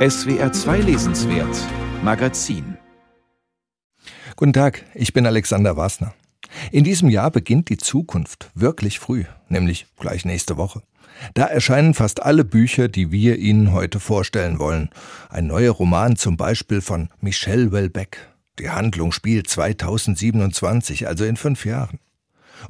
SWR 2 Lesenswert Magazin Guten Tag, ich bin Alexander Wasner. In diesem Jahr beginnt die Zukunft wirklich früh, nämlich gleich nächste Woche. Da erscheinen fast alle Bücher, die wir Ihnen heute vorstellen wollen. Ein neuer Roman zum Beispiel von Michel Welbeck. Die Handlung spielt 2027, also in fünf Jahren.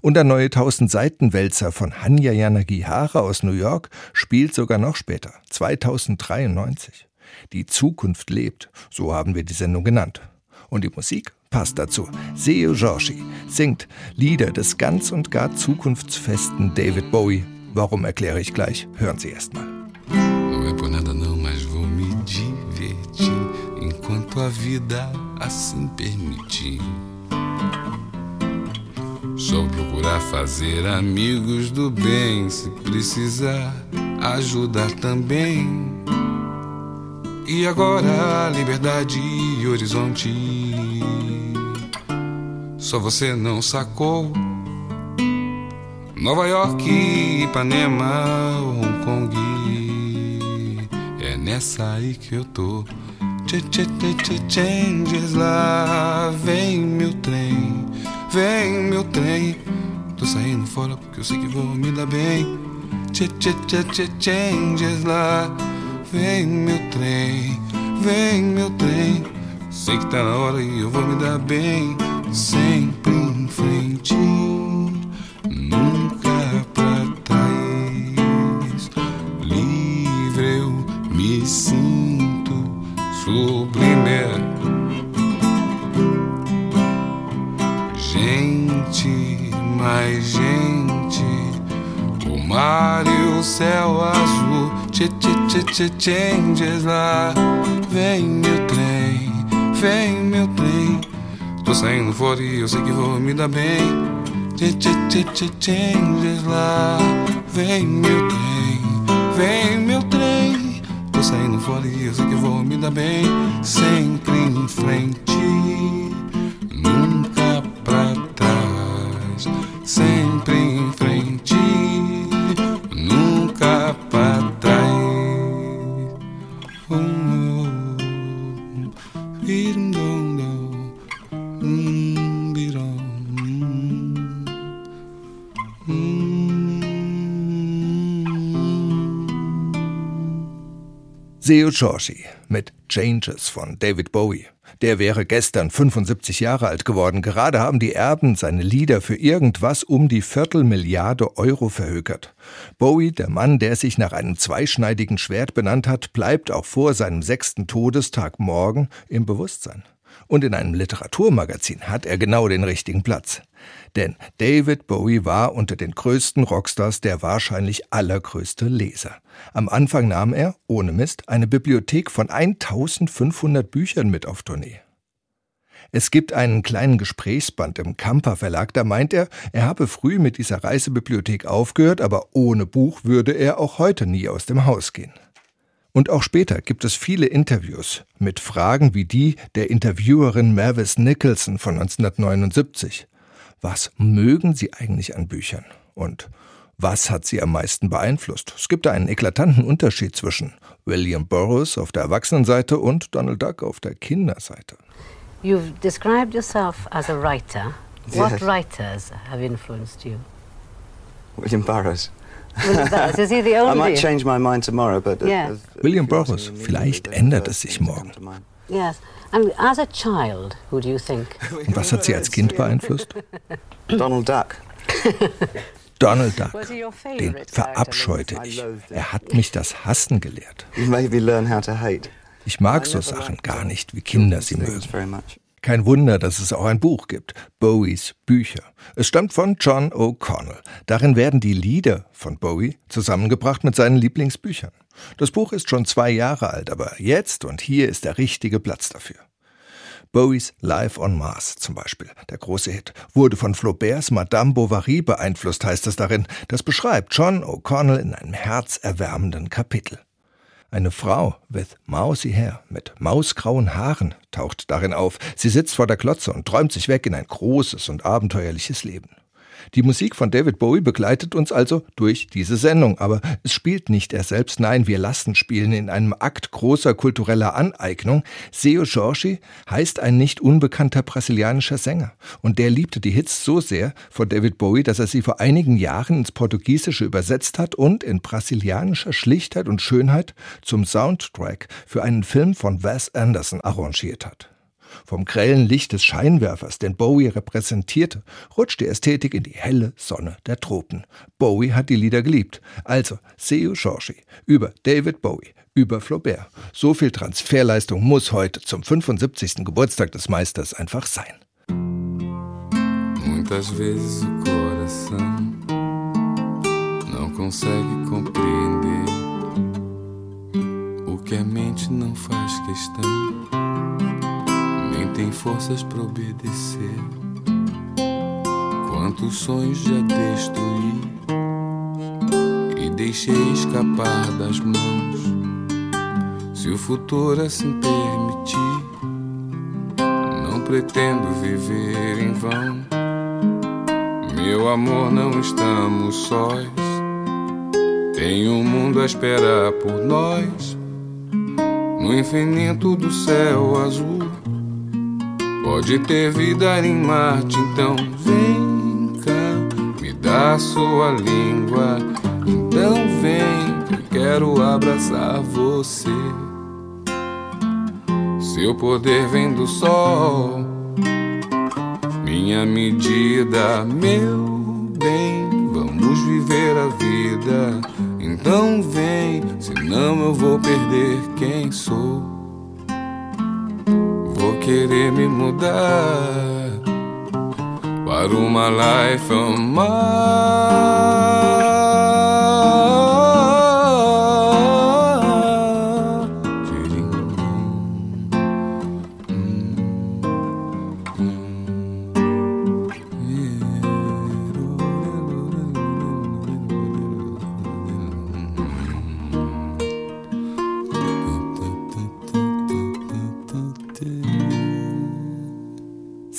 Und der neue 1000-Seiten-Wälzer von Hanya Yanagihara aus New York spielt sogar noch später, 2093. Die Zukunft lebt, so haben wir die Sendung genannt. Und die Musik passt dazu. Seo Joshi singt Lieder des ganz und gar zukunftsfesten David Bowie. Warum erkläre ich gleich? Hören Sie erst mal. Não é por nada não, mas vou me divertir enquanto a vida assim permitir. Só procurar fazer amigos do bem, se precisar ajudar também. E agora, liberdade e horizonte. Só você não sacou. Nova York, Ipanema, Hong Kong. É nessa aí que eu tô. Tchê, tchê, tchê, tchê, changes lá, vem meu trem. Vem meu trem, tô saindo fora porque eu sei que vou me dar bem. Tchê, tchê, tchê, tchê, changes lá. Vem meu trem, vem meu trem. Sei que tá na hora e eu vou me dar bem. Sempre em frente, nunca tchê tchê tchê changes lá. Vem meu trem, vem meu trem. Tô saindo fora e eu sei que vou me dar bem. Tchê tchê tchê changes lá. Vem meu trem, vem meu trem. Tô saindo fora e eu sei que vou me dar bem. Sempre em frente. Seo Joshi mit Changes von David Bowie. Der wäre gestern 75 Jahre alt geworden. Gerade haben die Erben seine Lieder für irgendwas um die Viertelmilliarde Euro verhökert. Bowie, der Mann, der sich nach einem zweischneidigen Schwert benannt hat, bleibt auch vor seinem sechsten Todestag morgen im Bewusstsein. Und in einem Literaturmagazin hat er genau den richtigen Platz. Denn David Bowie war unter den größten Rockstars der wahrscheinlich allergrößte Leser. Am Anfang nahm er, ohne Mist, eine Bibliothek von 1500 Büchern mit auf Tournee. Es gibt einen kleinen Gesprächsband im Kamper Verlag, da meint er, er habe früh mit dieser Reisebibliothek aufgehört, aber ohne Buch würde er auch heute nie aus dem Haus gehen. Und auch später gibt es viele Interviews mit Fragen wie die der Interviewerin Mavis Nicholson von 1979. Was mögen Sie eigentlich an Büchern? Und was hat Sie am meisten beeinflusst? Es gibt einen eklatanten Unterschied zwischen William Burroughs auf der Erwachsenenseite und Donald Duck auf der Kinderseite. You've described yourself as a writer. What yes. writers have influenced you? William Burroughs. William Burroughs, is he the only? I might change my mind tomorrow, but yeah. William Burroughs. Vielleicht ändert es sich morgen. Yes. And as a child, who do you think? Und was hat Sie als Kind beeinflusst? Donald Duck. Donald Duck, den verabscheute ich. Er hat mich das Hassen gelehrt. Ich mag so Sachen gar nicht, wie Kinder sie mögen. Kein Wunder, dass es auch ein Buch gibt, Bowies Bücher. Es stammt von John O'Connell. Darin werden die Lieder von Bowie zusammengebracht mit seinen Lieblingsbüchern. Das Buch ist schon zwei Jahre alt, aber jetzt und hier ist der richtige Platz dafür. Bowies Live on Mars zum Beispiel, der große Hit, wurde von Flauberts Madame Bovary beeinflusst, heißt es darin. Das beschreibt John O'Connell in einem herzerwärmenden Kapitel. Eine Frau with mousy hair, mit mausgrauen Haaren, taucht darin auf. Sie sitzt vor der Klotze und träumt sich weg in ein großes und abenteuerliches Leben. Die Musik von David Bowie begleitet uns also durch diese Sendung, aber es spielt nicht er selbst, nein, wir lassen spielen in einem Akt großer kultureller Aneignung. Seo Jorge heißt ein nicht unbekannter brasilianischer Sänger und der liebte die Hits so sehr von David Bowie, dass er sie vor einigen Jahren ins Portugiesische übersetzt hat und in brasilianischer Schlichtheit und Schönheit zum Soundtrack für einen Film von Wes Anderson arrangiert hat. Vom grellen Licht des Scheinwerfers, den Bowie repräsentierte, rutscht die Ästhetik in die helle Sonne der Tropen. Bowie hat die Lieder geliebt. Also Seu Jorge über David Bowie, über Flaubert. So viel Transferleistung muss heute zum 75. Geburtstag des Meisters einfach sein. Muitas vezes o coração não consegue compreender o que a mente não faz questão tem forças para obedecer. Quantos sonhos já destruí e deixei escapar das mãos. Se o futuro assim permitir, não pretendo viver em vão. Meu amor, não estamos sós. Tem um mundo a esperar por nós. No infinito do céu azul Pode ter vida em Marte, então vem cá, me dá sua língua. Então vem, eu quero abraçar você. Seu poder vem do sol, minha medida, meu bem. Vamos viver a vida, então vem, senão eu vou perder quem sou querer me mudar para uma life on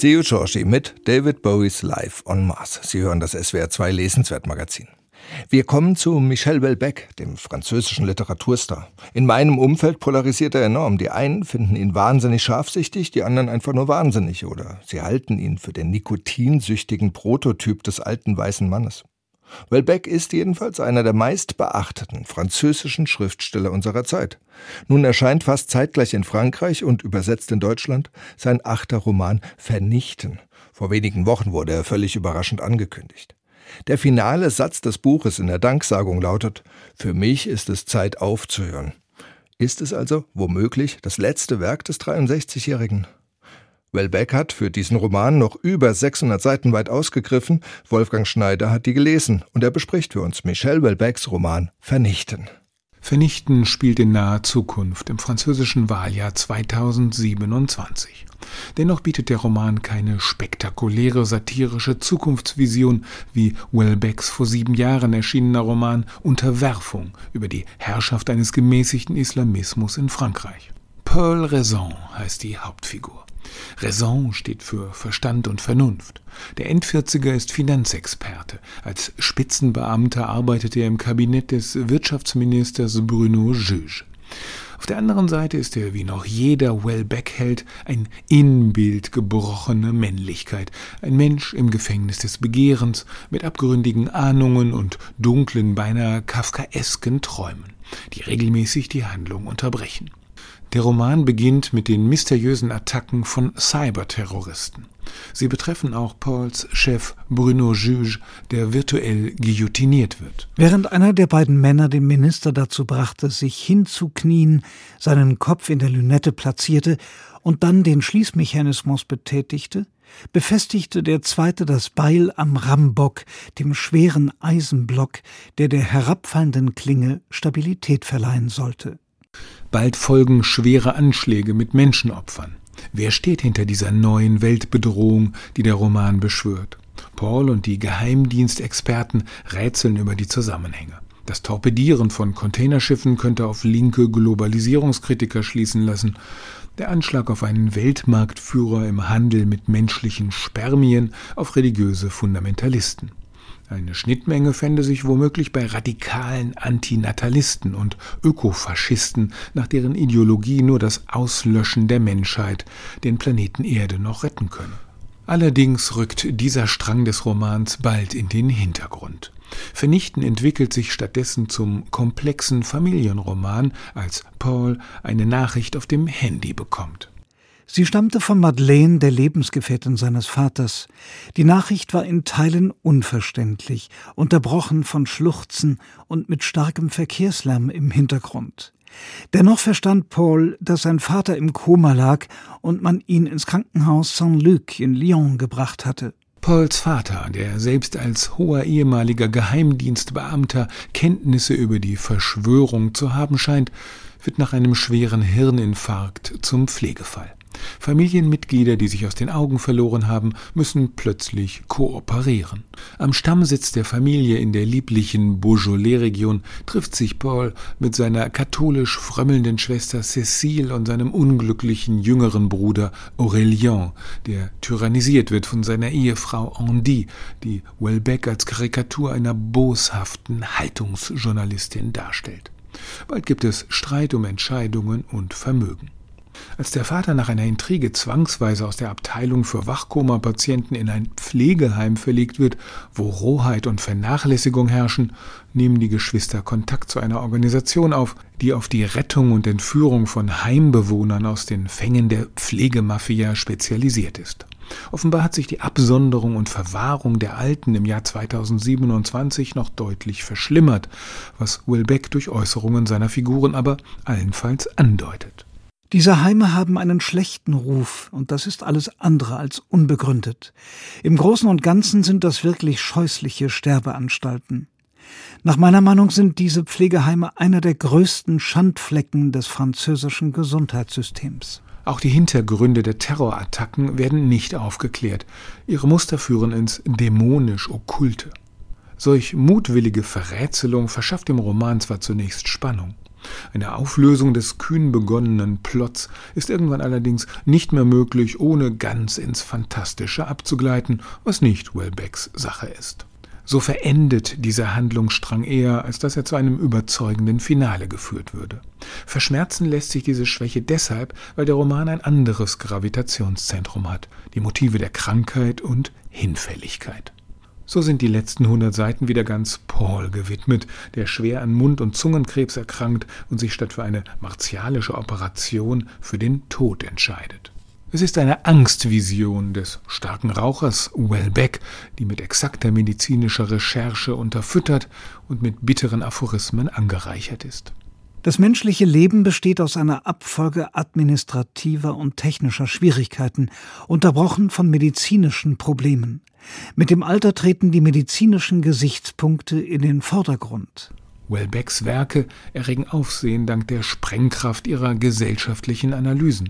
Seo Giorgi mit David Bowies Live on Mars. Sie hören das SWR 2 Lesenswert-Magazin. Wir kommen zu Michel Welbeck, dem französischen Literaturstar. In meinem Umfeld polarisiert er enorm. Die einen finden ihn wahnsinnig scharfsichtig, die anderen einfach nur wahnsinnig oder sie halten ihn für den nikotinsüchtigen Prototyp des alten weißen Mannes. Welbeck ist jedenfalls einer der meistbeachteten französischen Schriftsteller unserer Zeit. Nun erscheint fast zeitgleich in Frankreich und übersetzt in Deutschland sein achter Roman Vernichten. Vor wenigen Wochen wurde er völlig überraschend angekündigt. Der finale Satz des Buches in der Danksagung lautet Für mich ist es Zeit aufzuhören. Ist es also womöglich das letzte Werk des 63-Jährigen? Welbeck hat für diesen Roman noch über 600 Seiten weit ausgegriffen. Wolfgang Schneider hat die gelesen und er bespricht für uns Michel Welbecks Roman Vernichten. Vernichten spielt in naher Zukunft im französischen Wahljahr 2027. Dennoch bietet der Roman keine spektakuläre satirische Zukunftsvision wie Welbecks vor sieben Jahren erschienener Roman Unterwerfung über die Herrschaft eines gemäßigten Islamismus in Frankreich. Pearl Raison heißt die Hauptfigur. Raison steht für Verstand und Vernunft. Der Endvierziger ist Finanzexperte. Als Spitzenbeamter arbeitet er im Kabinett des Wirtschaftsministers Bruno Juge. Auf der anderen Seite ist er wie noch jeder Wellbeck-Held ein Inbild gebrochener Männlichkeit, ein Mensch im Gefängnis des Begehrens, mit abgründigen Ahnungen und dunklen, beinahe kafkaesken Träumen, die regelmäßig die Handlung unterbrechen. Der Roman beginnt mit den mysteriösen Attacken von Cyberterroristen. Sie betreffen auch Pauls Chef Bruno Juge, der virtuell guillotiniert wird. Während einer der beiden Männer den Minister dazu brachte, sich hinzuknien, seinen Kopf in der Lünette platzierte und dann den Schließmechanismus betätigte, befestigte der zweite das Beil am Rambock, dem schweren Eisenblock, der der herabfallenden Klinge Stabilität verleihen sollte. Bald folgen schwere Anschläge mit Menschenopfern. Wer steht hinter dieser neuen Weltbedrohung, die der Roman beschwört? Paul und die Geheimdienstexperten rätseln über die Zusammenhänge. Das Torpedieren von Containerschiffen könnte auf linke Globalisierungskritiker schließen lassen. Der Anschlag auf einen Weltmarktführer im Handel mit menschlichen Spermien auf religiöse Fundamentalisten. Eine Schnittmenge fände sich womöglich bei radikalen Antinatalisten und Ökofaschisten, nach deren Ideologie nur das Auslöschen der Menschheit den Planeten Erde noch retten könne. Allerdings rückt dieser Strang des Romans bald in den Hintergrund. Vernichten entwickelt sich stattdessen zum komplexen Familienroman, als Paul eine Nachricht auf dem Handy bekommt. Sie stammte von Madeleine, der Lebensgefährtin seines Vaters. Die Nachricht war in Teilen unverständlich, unterbrochen von Schluchzen und mit starkem Verkehrslärm im Hintergrund. Dennoch verstand Paul, dass sein Vater im Koma lag und man ihn ins Krankenhaus Saint-Luc in Lyon gebracht hatte. Pauls Vater, der selbst als hoher ehemaliger Geheimdienstbeamter Kenntnisse über die Verschwörung zu haben scheint, wird nach einem schweren Hirninfarkt zum Pflegefall. Familienmitglieder, die sich aus den Augen verloren haben, müssen plötzlich kooperieren. Am Stammsitz der Familie in der lieblichen Beaujolais-Region trifft sich Paul mit seiner katholisch frömmelnden Schwester Cécile und seinem unglücklichen jüngeren Bruder Aurélien, der tyrannisiert wird von seiner Ehefrau Andy, die Welbeck als Karikatur einer boshaften Haltungsjournalistin darstellt. Bald gibt es Streit um Entscheidungen und Vermögen. Als der Vater nach einer Intrige zwangsweise aus der Abteilung für Wachkoma-Patienten in ein Pflegeheim verlegt wird, wo Rohheit und Vernachlässigung herrschen, nehmen die Geschwister Kontakt zu einer Organisation auf, die auf die Rettung und Entführung von Heimbewohnern aus den Fängen der Pflegemafia spezialisiert ist. Offenbar hat sich die Absonderung und Verwahrung der Alten im Jahr 2027 noch deutlich verschlimmert, was Wilbeck durch Äußerungen seiner Figuren aber allenfalls andeutet. Diese Heime haben einen schlechten Ruf, und das ist alles andere als unbegründet. Im Großen und Ganzen sind das wirklich scheußliche Sterbeanstalten. Nach meiner Meinung sind diese Pflegeheime einer der größten Schandflecken des französischen Gesundheitssystems. Auch die Hintergründe der Terrorattacken werden nicht aufgeklärt. Ihre Muster führen ins dämonisch-okkulte. Solch mutwillige Verrätselung verschafft dem Roman zwar zunächst Spannung. Eine Auflösung des kühn begonnenen Plots ist irgendwann allerdings nicht mehr möglich, ohne ganz ins Fantastische abzugleiten, was nicht Welbecks Sache ist. So verendet dieser Handlungsstrang eher, als dass er zu einem überzeugenden Finale geführt würde. Verschmerzen lässt sich diese Schwäche deshalb, weil der Roman ein anderes Gravitationszentrum hat, die Motive der Krankheit und Hinfälligkeit. So sind die letzten hundert Seiten wieder ganz Paul gewidmet, der schwer an Mund- und Zungenkrebs erkrankt und sich statt für eine martialische Operation für den Tod entscheidet. Es ist eine Angstvision des starken Rauchers Wellbeck, die mit exakter medizinischer Recherche unterfüttert und mit bitteren Aphorismen angereichert ist. Das menschliche Leben besteht aus einer Abfolge administrativer und technischer Schwierigkeiten, unterbrochen von medizinischen Problemen. Mit dem Alter treten die medizinischen Gesichtspunkte in den Vordergrund. Welbecks Werke erregen Aufsehen dank der Sprengkraft ihrer gesellschaftlichen Analysen.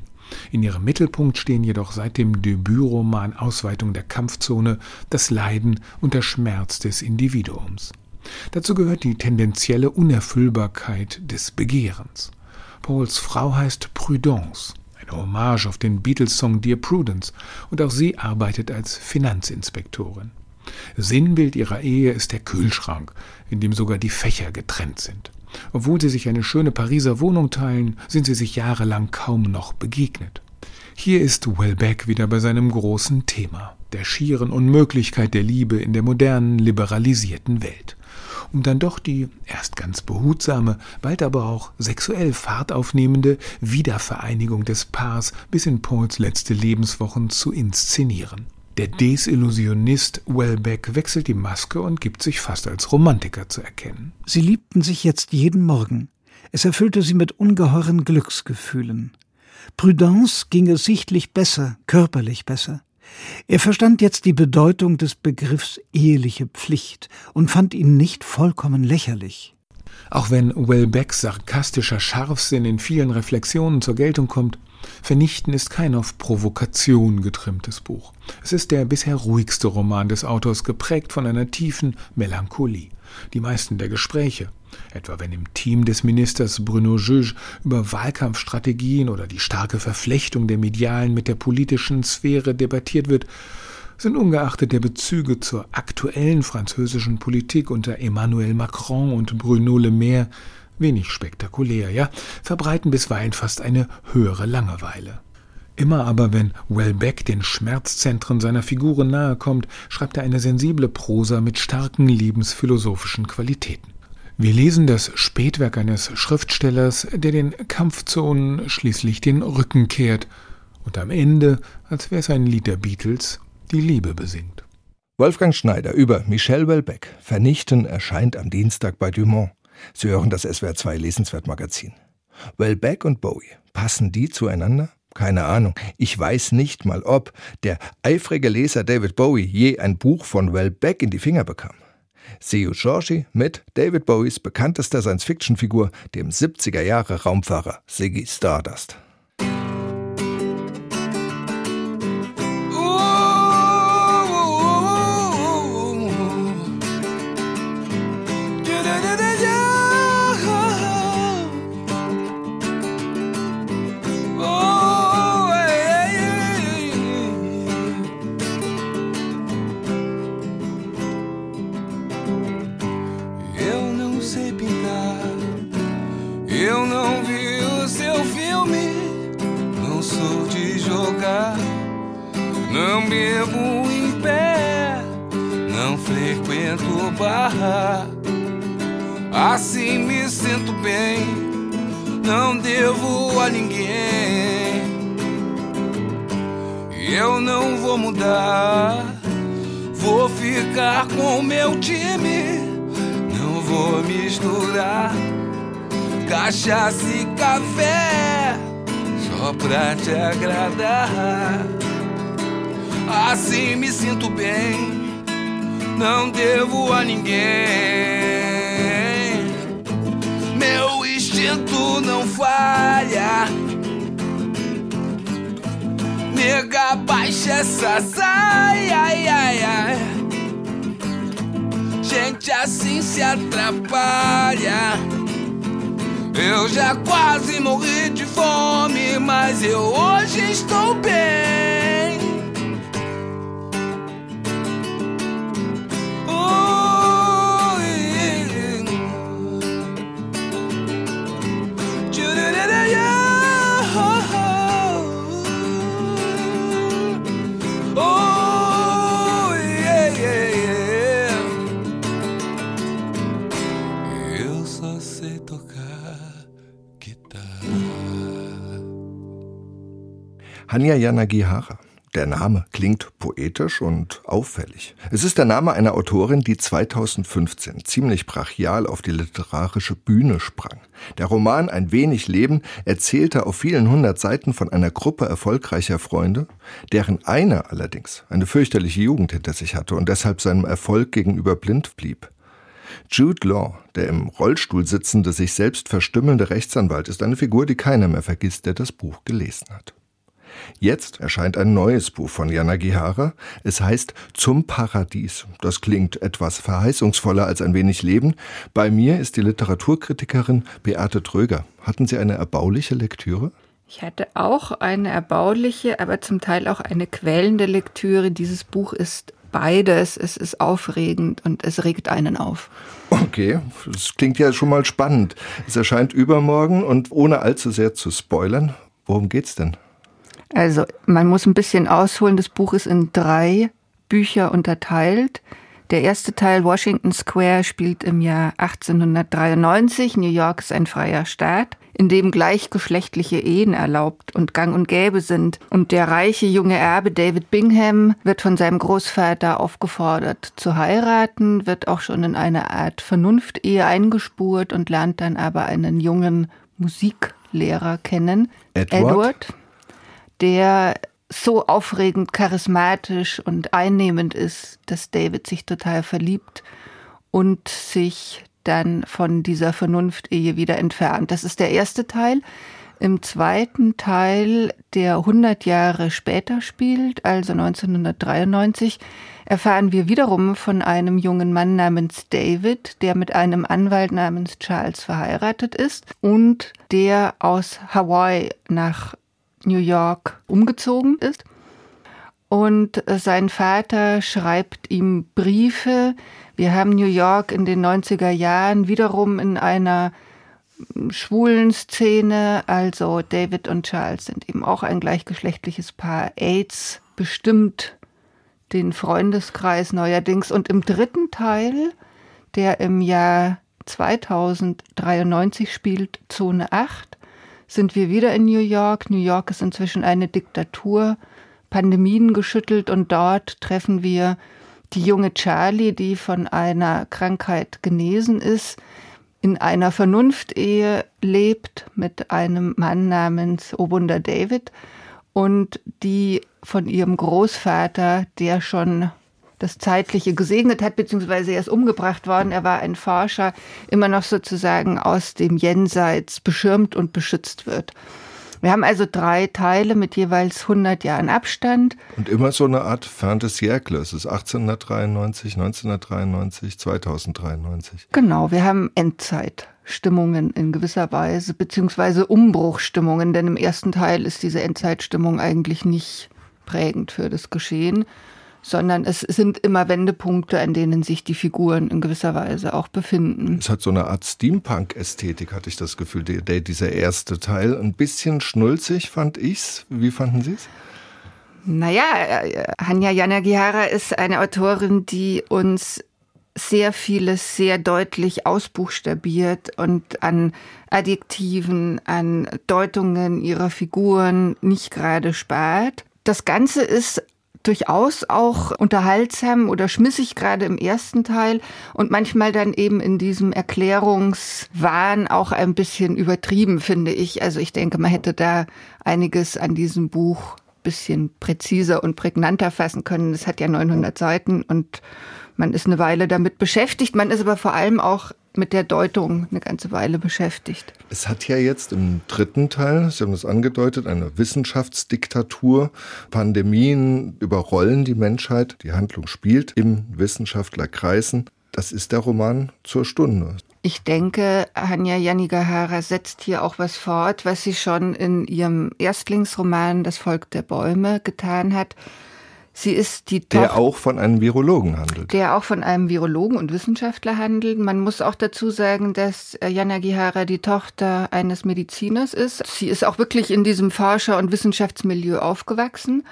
In ihrem Mittelpunkt stehen jedoch seit dem Debütroman Ausweitung der Kampfzone das Leiden und der Schmerz des Individuums. Dazu gehört die tendenzielle Unerfüllbarkeit des Begehrens. Pauls Frau heißt Prudence eine Hommage auf den Beatles-Song Dear Prudence, und auch sie arbeitet als Finanzinspektorin. Sinnbild ihrer Ehe ist der Kühlschrank, in dem sogar die Fächer getrennt sind. Obwohl sie sich eine schöne Pariser Wohnung teilen, sind sie sich jahrelang kaum noch begegnet. Hier ist Welbeck wieder bei seinem großen Thema, der schieren Unmöglichkeit der Liebe in der modernen, liberalisierten Welt um dann doch die erst ganz behutsame, bald aber auch sexuell Fahrt aufnehmende Wiedervereinigung des Paars bis in Pauls letzte Lebenswochen zu inszenieren. Der Desillusionist Welbeck wechselt die Maske und gibt sich fast als Romantiker zu erkennen. Sie liebten sich jetzt jeden Morgen. Es erfüllte sie mit ungeheuren Glücksgefühlen. Prudence ging es sichtlich besser, körperlich besser. Er verstand jetzt die Bedeutung des Begriffs eheliche Pflicht und fand ihn nicht vollkommen lächerlich. Auch wenn Welbecks sarkastischer Scharfsinn in vielen Reflexionen zur Geltung kommt, Vernichten ist kein auf Provokation getrimmtes Buch. Es ist der bisher ruhigste Roman des Autors, geprägt von einer tiefen Melancholie. Die meisten der Gespräche, etwa wenn im Team des Ministers Bruno Juge über Wahlkampfstrategien oder die starke Verflechtung der medialen mit der politischen Sphäre debattiert wird, sind ungeachtet der Bezüge zur aktuellen französischen Politik unter Emmanuel Macron und Bruno Le Maire wenig spektakulär, ja, verbreiten bisweilen fast eine höhere Langeweile. Immer aber, wenn Welbeck den Schmerzzentren seiner Figuren nahe kommt, schreibt er eine sensible Prosa mit starken lebensphilosophischen Qualitäten. Wir lesen das Spätwerk eines Schriftstellers, der den Kampfzonen schließlich den Rücken kehrt und am Ende, als wäre es ein Lied der Beatles, die Liebe besingt. Wolfgang Schneider über Michel Welbeck. Vernichten erscheint am Dienstag bei Dumont. Sie hören das SWR2 Lesenswert Magazin. Welbeck und Bowie, passen die zueinander? Keine Ahnung. Ich weiß nicht mal, ob der eifrige Leser David Bowie je ein Buch von Welbeck in die Finger bekam. Seu Giorgi mit David Bowies bekanntester Science-Fiction-Figur, dem 70er Jahre Raumfahrer Ziggy Stardust. Assim me sinto bem, não devo a ninguém. Eu não vou mudar, vou ficar com o meu time. Não vou misturar cachaça e café só pra te agradar. Assim me sinto bem não devo a ninguém. Meu instinto não falha. Nega, baixa essa saia. Ai, ai, ai. Gente assim se atrapalha. Eu já quase morri de fome, mas eu hoje estou bem. Hanya Yanagihara. Der Name klingt poetisch und auffällig. Es ist der Name einer Autorin, die 2015 ziemlich brachial auf die literarische Bühne sprang. Der Roman Ein wenig Leben erzählte auf vielen hundert Seiten von einer Gruppe erfolgreicher Freunde, deren einer allerdings eine fürchterliche Jugend hinter sich hatte und deshalb seinem Erfolg gegenüber blind blieb. Jude Law, der im Rollstuhl sitzende, sich selbst verstümmelnde Rechtsanwalt, ist eine Figur, die keiner mehr vergisst, der das Buch gelesen hat. Jetzt erscheint ein neues Buch von Jana Gihara. Es heißt Zum Paradies. Das klingt etwas verheißungsvoller als ein wenig Leben. Bei mir ist die Literaturkritikerin Beate Tröger. Hatten Sie eine erbauliche Lektüre? Ich hatte auch eine erbauliche, aber zum Teil auch eine quälende Lektüre. Dieses Buch ist beides. Es ist aufregend und es regt einen auf. Okay, das klingt ja schon mal spannend. Es erscheint übermorgen und ohne allzu sehr zu spoilern, worum geht's denn? Also man muss ein bisschen ausholen. Das Buch ist in drei Bücher unterteilt. Der erste Teil, Washington Square, spielt im Jahr 1893. New York ist ein freier Staat, in dem gleichgeschlechtliche Ehen erlaubt und gang und gäbe sind. Und der reiche junge Erbe David Bingham wird von seinem Großvater aufgefordert zu heiraten, wird auch schon in eine Art Vernunftehe eingespurt und lernt dann aber einen jungen Musiklehrer kennen. Edward. Edward der so aufregend, charismatisch und einnehmend ist, dass David sich total verliebt und sich dann von dieser Vernunft-Ehe wieder entfernt. Das ist der erste Teil. Im zweiten Teil, der 100 Jahre später spielt, also 1993, erfahren wir wiederum von einem jungen Mann namens David, der mit einem Anwalt namens Charles verheiratet ist und der aus Hawaii nach New York umgezogen ist. und sein Vater schreibt ihm Briefe. Wir haben New York in den 90er Jahren wiederum in einer schwulen Szene. Also David und Charles sind eben auch ein gleichgeschlechtliches Paar. AIDS bestimmt den Freundeskreis neuerdings. Und im dritten Teil, der im Jahr 2093 spielt, Zone 8, sind wir wieder in New York. New York ist inzwischen eine Diktatur. Pandemien geschüttelt und dort treffen wir die junge Charlie, die von einer Krankheit genesen ist, in einer Vernunftehe lebt mit einem Mann namens Obunder David und die von ihrem Großvater, der schon das Zeitliche gesegnet hat, beziehungsweise er ist umgebracht worden. Er war ein Forscher, immer noch sozusagen aus dem Jenseits beschirmt und beschützt wird. Wir haben also drei Teile mit jeweils 100 Jahren Abstand. Und immer so eine Art Fin de siècle. Es ist 1893, 1993, 2093. Genau, wir haben Endzeitstimmungen in gewisser Weise, beziehungsweise Umbruchstimmungen, denn im ersten Teil ist diese Endzeitstimmung eigentlich nicht prägend für das Geschehen sondern es sind immer Wendepunkte, an denen sich die Figuren in gewisser Weise auch befinden. Es hat so eine Art Steampunk-Ästhetik, hatte ich das Gefühl, der, der, dieser erste Teil. Ein bisschen schnulzig fand ich's. Wie fanden Sie es? Naja, Hanya Yanagihara ist eine Autorin, die uns sehr vieles sehr deutlich ausbuchstabiert und an Adjektiven, an Deutungen ihrer Figuren nicht gerade spart. Das Ganze ist durchaus auch unterhaltsam oder schmissig, gerade im ersten Teil und manchmal dann eben in diesem Erklärungswahn auch ein bisschen übertrieben, finde ich. Also ich denke, man hätte da einiges an diesem Buch bisschen präziser und prägnanter fassen können. Es hat ja 900 Seiten und man ist eine Weile damit beschäftigt. Man ist aber vor allem auch mit der Deutung eine ganze Weile beschäftigt. Es hat ja jetzt im dritten Teil, Sie haben das angedeutet, eine Wissenschaftsdiktatur. Pandemien überrollen die Menschheit. Die Handlung spielt im Wissenschaftlerkreisen. Das ist der Roman zur Stunde. Ich denke, Hanya Yanigihara setzt hier auch was fort, was sie schon in ihrem Erstlingsroman Das Volk der Bäume getan hat. Sie ist die Tochter, Der auch von einem Virologen handelt. Der auch von einem Virologen und Wissenschaftler handelt. Man muss auch dazu sagen, dass äh, Jana Gihara die Tochter eines Mediziners ist. Sie ist auch wirklich in diesem Forscher- und Wissenschaftsmilieu aufgewachsen.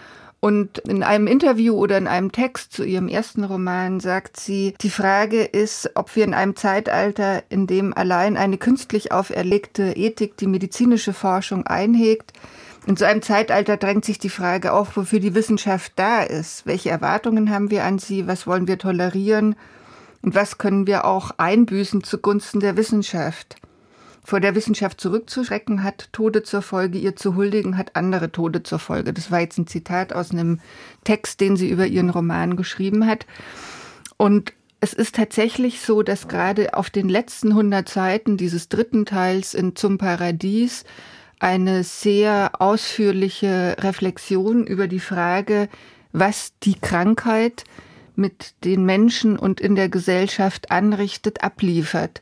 Und in einem Interview oder in einem Text zu ihrem ersten Roman sagt sie, die Frage ist, ob wir in einem Zeitalter, in dem allein eine künstlich auferlegte Ethik die medizinische Forschung einhegt, in so einem Zeitalter drängt sich die Frage auf, wofür die Wissenschaft da ist. Welche Erwartungen haben wir an sie? Was wollen wir tolerieren? Und was können wir auch einbüßen zugunsten der Wissenschaft? Vor der Wissenschaft zurückzuschrecken hat Tode zur Folge, ihr zu huldigen hat andere Tode zur Folge. Das war jetzt ein Zitat aus einem Text, den sie über ihren Roman geschrieben hat. Und es ist tatsächlich so, dass gerade auf den letzten 100 Seiten dieses dritten Teils in Zum Paradies eine sehr ausführliche Reflexion über die Frage, was die Krankheit mit den Menschen und in der Gesellschaft anrichtet, abliefert.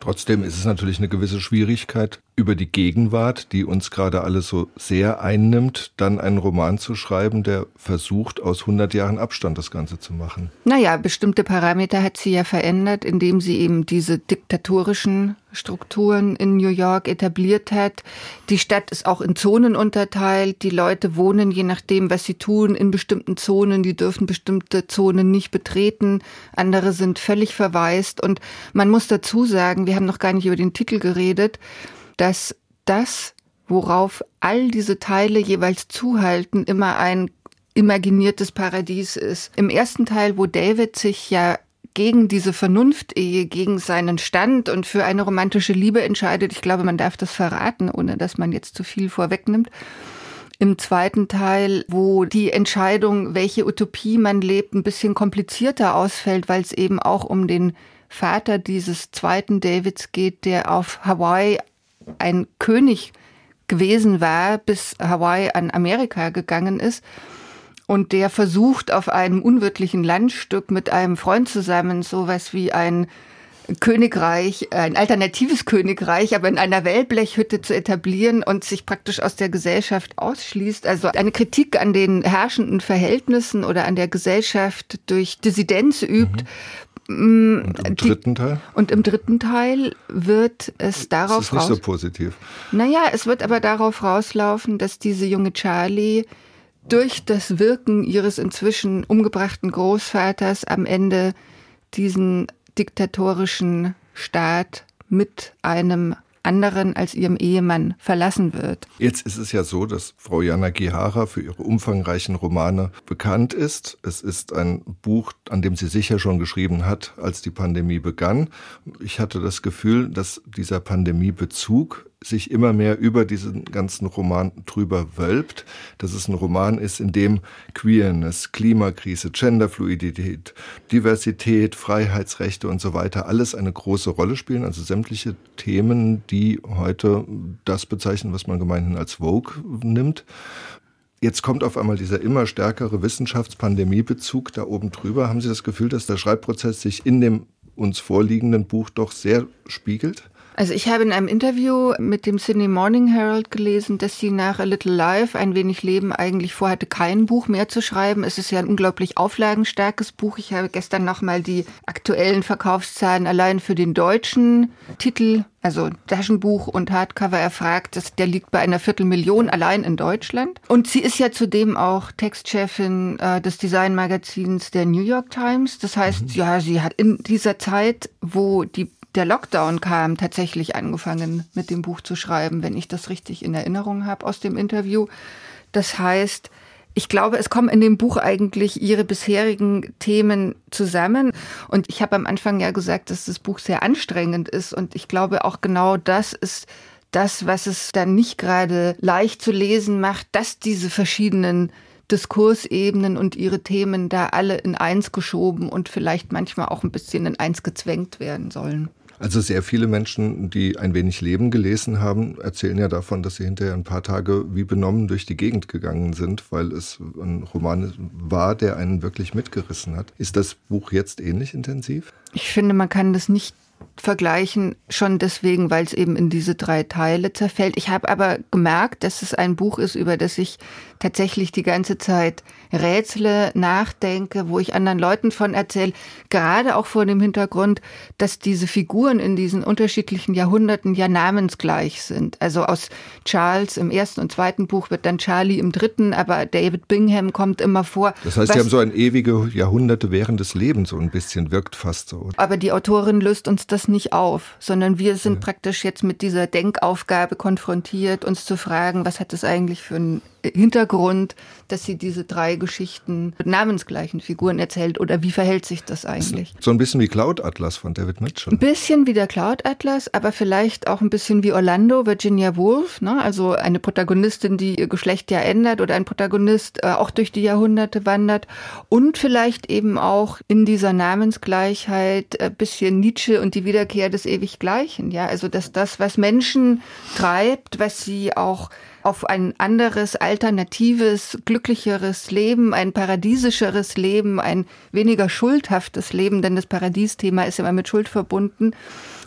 Trotzdem ist es natürlich eine gewisse Schwierigkeit, über die Gegenwart, die uns gerade alles so sehr einnimmt, dann einen Roman zu schreiben, der versucht, aus 100 Jahren Abstand das Ganze zu machen. Naja, bestimmte Parameter hat sie ja verändert, indem sie eben diese diktatorischen Strukturen in New York etabliert hat. Die Stadt ist auch in Zonen unterteilt. Die Leute wohnen, je nachdem, was sie tun, in bestimmten Zonen. Die dürfen bestimmte Zonen nicht betreten. Andere sind völlig verwaist. Und man muss dazu sagen, wir haben noch gar nicht über den Titel geredet, dass das, worauf all diese Teile jeweils zuhalten, immer ein imaginiertes Paradies ist. Im ersten Teil, wo David sich ja gegen diese Vernunftehe, gegen seinen Stand und für eine romantische Liebe entscheidet. Ich glaube, man darf das verraten, ohne dass man jetzt zu viel vorwegnimmt. Im zweiten Teil, wo die Entscheidung, welche Utopie man lebt, ein bisschen komplizierter ausfällt, weil es eben auch um den Vater dieses zweiten Davids geht, der auf Hawaii ein König gewesen war, bis Hawaii an Amerika gegangen ist und der versucht auf einem unwirtlichen Landstück mit einem Freund zusammen sowas wie ein Königreich, ein alternatives Königreich, aber in einer Wellblechhütte zu etablieren und sich praktisch aus der Gesellschaft ausschließt. Also eine Kritik an den herrschenden Verhältnissen oder an der Gesellschaft durch Dissidenz übt. Mhm. Und im dritten Teil? Und im dritten Teil wird es darauf Das ist nicht so positiv. Naja, es wird aber darauf rauslaufen, dass diese junge Charlie durch das Wirken ihres inzwischen umgebrachten Großvaters am Ende diesen diktatorischen Staat mit einem anderen als ihrem Ehemann verlassen wird. Jetzt ist es ja so, dass Frau Jana Gihara für ihre umfangreichen Romane bekannt ist. Es ist ein Buch, an dem sie sicher schon geschrieben hat, als die Pandemie begann. Ich hatte das Gefühl, dass dieser Pandemiebezug sich immer mehr über diesen ganzen Roman drüber wölbt, dass es ein Roman ist, in dem Queerness, Klimakrise, Genderfluidität, Diversität, Freiheitsrechte und so weiter alles eine große Rolle spielen, also sämtliche Themen, die heute das bezeichnen, was man gemeinhin als Vogue nimmt. Jetzt kommt auf einmal dieser immer stärkere Wissenschaftspandemiebezug da oben drüber. Haben Sie das Gefühl, dass der Schreibprozess sich in dem uns vorliegenden Buch doch sehr spiegelt? Also ich habe in einem Interview mit dem Sydney Morning Herald gelesen, dass sie nach A Little Life, ein wenig Leben, eigentlich vorhatte, kein Buch mehr zu schreiben. Es ist ja ein unglaublich auflagenstarkes Buch. Ich habe gestern nochmal die aktuellen Verkaufszahlen allein für den deutschen Titel, also Taschenbuch und Hardcover erfragt. Das, der liegt bei einer Viertelmillion allein in Deutschland. Und sie ist ja zudem auch Textchefin äh, des Designmagazins der New York Times. Das heißt, mhm. ja, sie hat in dieser Zeit, wo die der Lockdown kam, tatsächlich angefangen mit dem Buch zu schreiben, wenn ich das richtig in Erinnerung habe aus dem Interview. Das heißt, ich glaube, es kommen in dem Buch eigentlich ihre bisherigen Themen zusammen. Und ich habe am Anfang ja gesagt, dass das Buch sehr anstrengend ist. Und ich glaube auch genau das ist das, was es dann nicht gerade leicht zu lesen macht, dass diese verschiedenen Diskursebenen und ihre Themen da alle in eins geschoben und vielleicht manchmal auch ein bisschen in eins gezwängt werden sollen. Also sehr viele Menschen, die ein wenig Leben gelesen haben, erzählen ja davon, dass sie hinterher ein paar Tage wie benommen durch die Gegend gegangen sind, weil es ein Roman war, der einen wirklich mitgerissen hat. Ist das Buch jetzt ähnlich intensiv? Ich finde, man kann das nicht vergleichen, schon deswegen, weil es eben in diese drei Teile zerfällt. Ich habe aber gemerkt, dass es ein Buch ist, über das ich tatsächlich die ganze Zeit rätsle, nachdenke, wo ich anderen Leuten von erzähle, gerade auch vor dem Hintergrund, dass diese Figuren in diesen unterschiedlichen Jahrhunderten ja namensgleich sind. Also aus Charles im ersten und zweiten Buch wird dann Charlie im dritten, aber David Bingham kommt immer vor. Das heißt, sie haben so ein ewige Jahrhunderte während des Lebens so ein bisschen, wirkt fast so. Aber die Autorin löst uns das nicht auf, sondern wir sind ja. praktisch jetzt mit dieser Denkaufgabe konfrontiert, uns zu fragen, was hat es eigentlich für einen Hintergrund, dass sie diese drei Geschichten mit namensgleichen Figuren erzählt oder wie verhält sich das eigentlich? So ein bisschen wie Cloud Atlas von David Mitchell. Ein bisschen wie der Cloud Atlas, aber vielleicht auch ein bisschen wie Orlando, Virginia Woolf, ne? also eine Protagonistin, die ihr Geschlecht ja ändert oder ein Protagonist äh, auch durch die Jahrhunderte wandert und vielleicht eben auch in dieser Namensgleichheit ein bisschen Nietzsche und die Wiederkehr des Ewiggleichen, ja, also dass das, was Menschen treibt, was sie auch auf ein anderes, alternatives, glücklicheres Leben, ein paradiesischeres Leben, ein weniger schuldhaftes Leben, denn das Paradiesthema ist immer mit Schuld verbunden,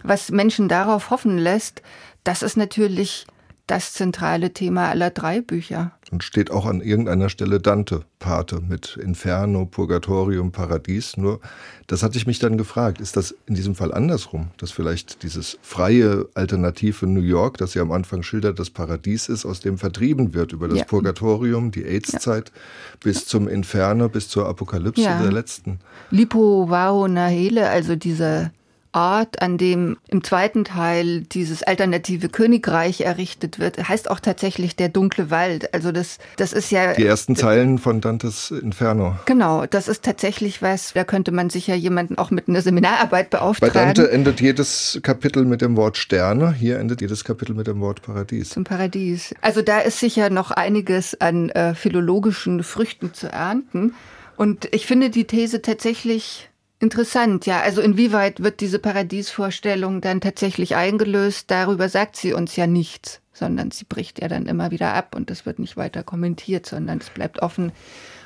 was Menschen darauf hoffen lässt, das ist natürlich das zentrale Thema aller drei Bücher. Und steht auch an irgendeiner Stelle Dante, Pate mit Inferno, Purgatorium, Paradies. Nur, das hatte ich mich dann gefragt, ist das in diesem Fall andersrum? Dass vielleicht dieses freie, alternative New York, das ja am Anfang schildert, das Paradies ist, aus dem vertrieben wird über das ja. Purgatorium, die AIDS-Zeit, ja. bis zum Inferno, bis zur Apokalypse ja. der letzten. Lipo Vao Nahele, also dieser Ort, an dem im zweiten Teil dieses alternative Königreich errichtet wird, heißt auch tatsächlich der dunkle Wald. Also das, das ist ja. Die ersten Zeilen von Dantes Inferno. Genau, das ist tatsächlich was, da könnte man sicher jemanden auch mit einer Seminararbeit beauftragen. Bei Dante endet jedes Kapitel mit dem Wort Sterne, hier endet jedes Kapitel mit dem Wort Paradies. Zum Paradies. Also da ist sicher noch einiges an äh, philologischen Früchten zu ernten. Und ich finde die These tatsächlich Interessant, ja. Also inwieweit wird diese Paradiesvorstellung dann tatsächlich eingelöst? Darüber sagt sie uns ja nichts, sondern sie bricht ja dann immer wieder ab und das wird nicht weiter kommentiert, sondern es bleibt offen,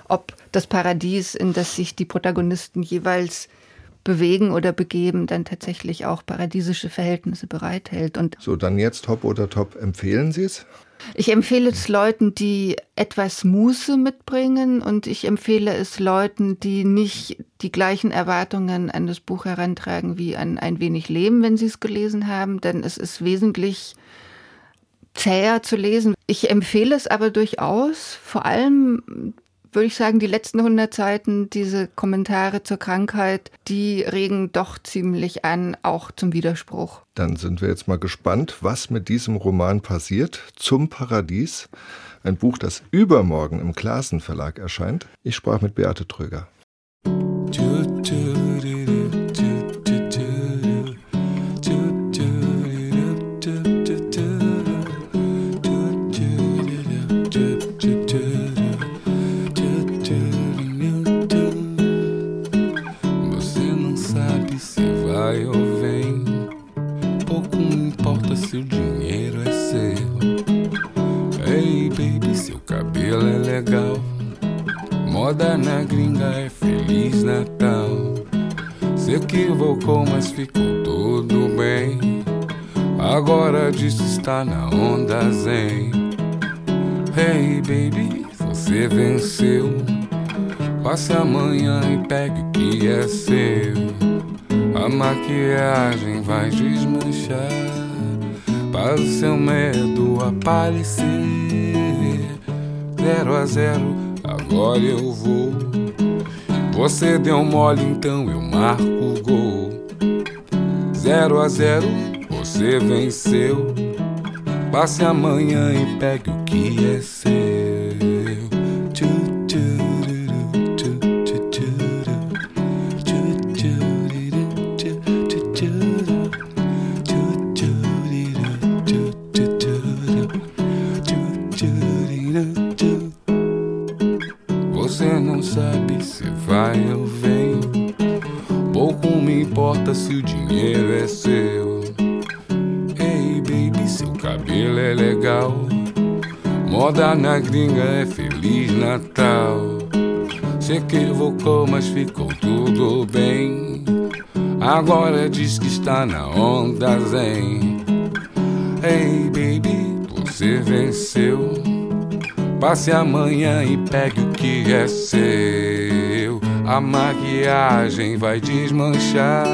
ob das Paradies, in das sich die Protagonisten jeweils bewegen oder begeben, dann tatsächlich auch paradiesische Verhältnisse bereithält. Und so, dann jetzt Top oder Top, empfehlen Sie es? Ich empfehle es Leuten, die etwas Muße mitbringen und ich empfehle es Leuten, die nicht die gleichen Erwartungen an das Buch herantragen wie an ein wenig Leben, wenn sie es gelesen haben, denn es ist wesentlich zäher zu lesen. Ich empfehle es aber durchaus, vor allem würde ich sagen, die letzten 100 Seiten, diese Kommentare zur Krankheit, die regen doch ziemlich an, auch zum Widerspruch. Dann sind wir jetzt mal gespannt, was mit diesem Roman passiert. Zum Paradies. Ein Buch, das übermorgen im Klassen Verlag erscheint. Ich sprach mit Beate Tröger. Aparecer. Zero a zero agora eu vou. Você deu mole, então eu marco o gol. Zero a zero, você venceu. Passe amanhã e pegue o que é seu. Na gringa é Feliz Natal. Se equivocou, mas ficou tudo bem. Agora diz que está na onda zen. Hey baby, você venceu. Passe amanhã e pegue o que é seu. A maquiagem vai desmanchar